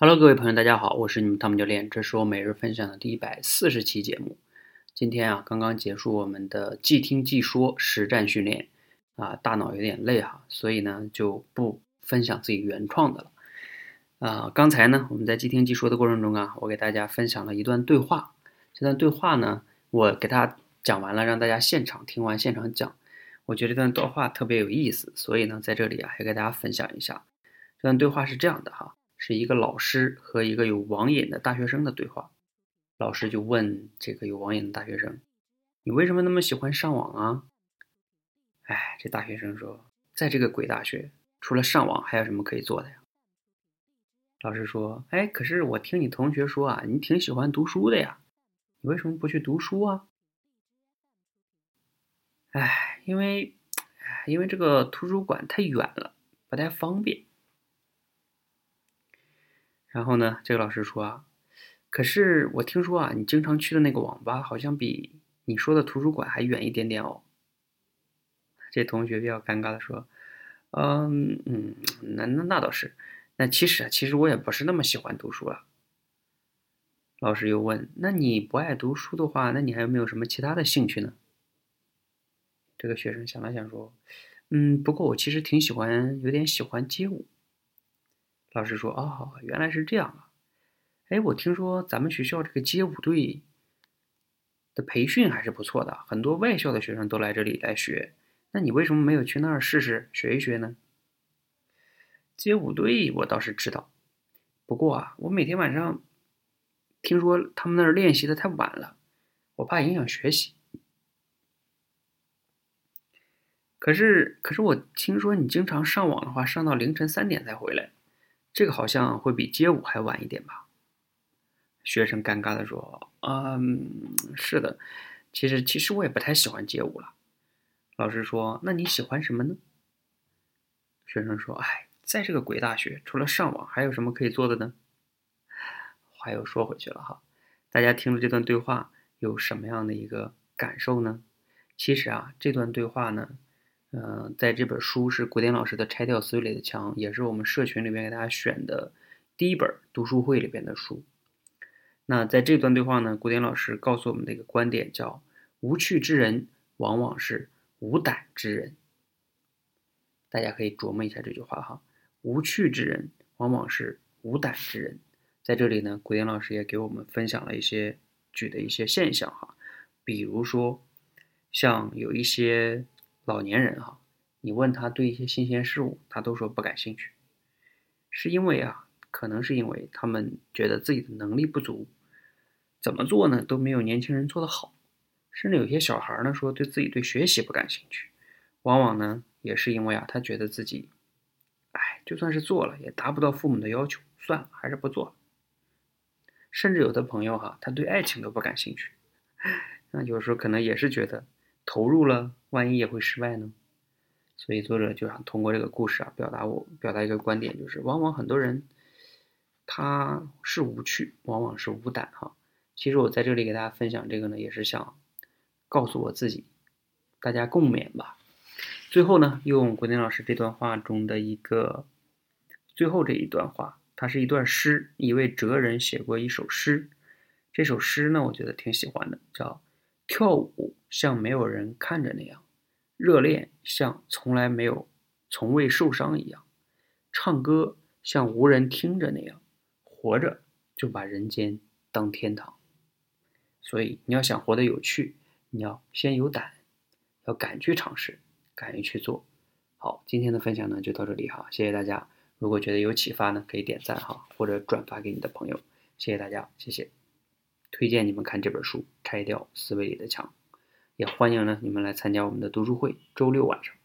Hello，各位朋友，大家好，我是你们汤姆教练，这是我每日分享的第一百四十期节目。今天啊，刚刚结束我们的即听即说实战训练啊，大脑有点累哈，所以呢就不分享自己原创的了啊。刚才呢，我们在即听即说的过程中啊，我给大家分享了一段对话，这段对话呢，我给大家讲完了，让大家现场听完现场讲。我觉得这段对话特别有意思，所以呢，在这里啊，也给大家分享一下。这段对话是这样的哈。是一个老师和一个有网瘾的大学生的对话。老师就问这个有网瘾的大学生：“你为什么那么喜欢上网啊？”哎，这大学生说：“在这个鬼大学，除了上网还有什么可以做的呀？”老师说：“哎，可是我听你同学说啊，你挺喜欢读书的呀，你为什么不去读书啊？”哎，因为，因为这个图书馆太远了，不太方便。然后呢，这个老师说啊，可是我听说啊，你经常去的那个网吧好像比你说的图书馆还远一点点哦。这同学比较尴尬的说，嗯嗯，那那那倒是，那其实啊，其实我也不是那么喜欢读书了。老师又问，那你不爱读书的话，那你还有没有什么其他的兴趣呢？这个学生想了想说，嗯，不过我其实挺喜欢，有点喜欢街舞。老师说：“哦，原来是这样啊！哎，我听说咱们学校这个街舞队的培训还是不错的，很多外校的学生都来这里来学。那你为什么没有去那儿试试学一学呢？”街舞队我倒是知道，不过啊，我每天晚上听说他们那儿练习的太晚了，我怕影响学习。可是，可是我听说你经常上网的话，上到凌晨三点才回来。这个好像会比街舞还晚一点吧？学生尴尬的说：“嗯，是的，其实其实我也不太喜欢街舞了。”老师说：“那你喜欢什么呢？”学生说：“哎，在这个鬼大学，除了上网，还有什么可以做的呢？”话又说回去了哈，大家听了这段对话有什么样的一个感受呢？其实啊，这段对话呢。嗯，在这本书是古典老师的《拆掉思维里的墙》，也是我们社群里面给大家选的第一本读书会里边的书。那在这段对话呢，古典老师告诉我们的一个观点叫：无趣之人往往是无胆之人。大家可以琢磨一下这句话哈，无趣之人往往是无胆之人。在这里呢，古典老师也给我们分享了一些举的一些现象哈，比如说像有一些。老年人哈，你问他对一些新鲜事物，他都说不感兴趣，是因为啊，可能是因为他们觉得自己的能力不足，怎么做呢都没有年轻人做得好，甚至有些小孩呢说对自己对学习不感兴趣，往往呢也是因为啊，他觉得自己，哎，就算是做了也达不到父母的要求，算了，还是不做了。甚至有的朋友哈，他对爱情都不感兴趣，那有时候可能也是觉得。投入了，万一也会失败呢？所以作者就想通过这个故事啊，表达我表达一个观点，就是往往很多人他是无趣，往往是无胆哈。其实我在这里给大家分享这个呢，也是想告诉我自己，大家共勉吧。最后呢，用古典老师这段话中的一个最后这一段话，它是一段诗，一位哲人写过一首诗。这首诗呢，我觉得挺喜欢的，叫。跳舞像没有人看着那样，热恋像从来没有、从未受伤一样，唱歌像无人听着那样，活着就把人间当天堂。所以你要想活得有趣，你要先有胆，要敢去尝试，敢于去做。好，今天的分享呢就到这里哈，谢谢大家。如果觉得有启发呢，可以点赞哈，或者转发给你的朋友。谢谢大家，谢谢。推荐你们看这本书《拆掉思维里的墙》，也欢迎呢你们来参加我们的读书会，周六晚上。